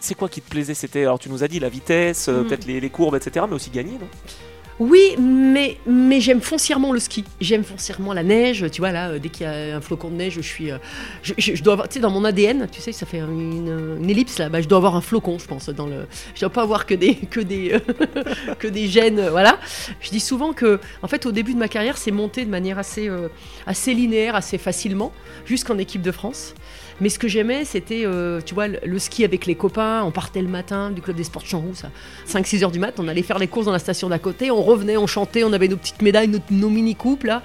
c'est quoi qui te plaisait? C'était alors tu nous as dit la vitesse, euh, Mm. peut-être les, les courbes, etc. Mais aussi gagner, non? Oui, mais, mais j'aime foncièrement le ski. J'aime foncièrement la neige. Tu vois, là, euh, dès qu'il y a un flocon de neige, je suis. euh, je, dois avoir. Tu sais, dans mon ADN, tu sais, ça fait une, ellipse là. Bah, je dois avoir un flocon, je pense. Dans le, je dois pas avoir que des, que des, euh, que des gènes. Voilà. Je dis souvent que, en fait, au début de ma carrière, c'est monté de manière assez, assez linéaire, assez facilement, jusqu'en équipe de France. Mais ce que j'aimais, c'était, tu vois, le, ski avec les copains. On partait le matin du club des sports de Chanroux, ça. 5-6 heures du mat, on allait faire les courses dans la station d'à côté, on revenait, on chantait, on avait nos petites médailles, nos, mini-coupes là.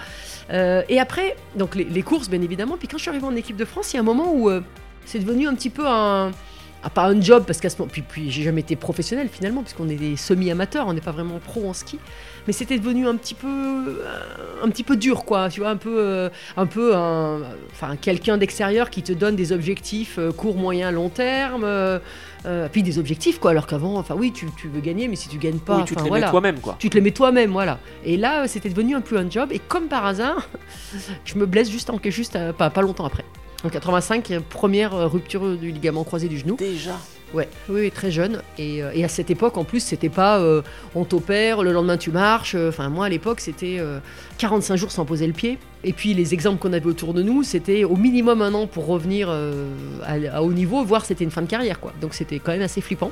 Euh, et après, donc les, les courses bien évidemment, puis quand je suis arrivée en équipe de France, il y a un moment où euh, c'est devenu un petit peu un... ah, pas un job, parce qu'à ce moment, puis, puis j'ai jamais été professionnel finalement, puisqu'on est des semi-amateurs, on n'est pas vraiment pro en ski, mais c'était devenu un petit peu, euh, un petit peu dur quoi, tu vois, un peu, euh, un peu, un- enfin quelqu'un d'extérieur qui te donne des objectifs euh, court, moyen, long terme. euh, euh, puis des objectifs quoi alors qu'avant enfin oui tu, tu veux gagner mais si tu gagnes pas Oui, tu te les voilà. mets toi-même, quoi. tu te les mets toi-même voilà et là c'était devenu un peu un job et comme par hasard je me blesse juste en juste pas, pas longtemps après en 85 euh, première euh, rupture du ligament croisé du genou. Déjà. ouais. Oui, oui, très jeune. Et, euh, et à cette époque en plus c'était pas euh, on t'opère le lendemain tu marches. Euh, enfin moi à l'époque c'était euh, 45 jours sans poser le pied. Et puis les exemples qu'on avait autour de nous c'était au minimum un an pour revenir euh, à, à haut niveau voire c'était une fin de carrière quoi. Donc c'était quand même assez flippant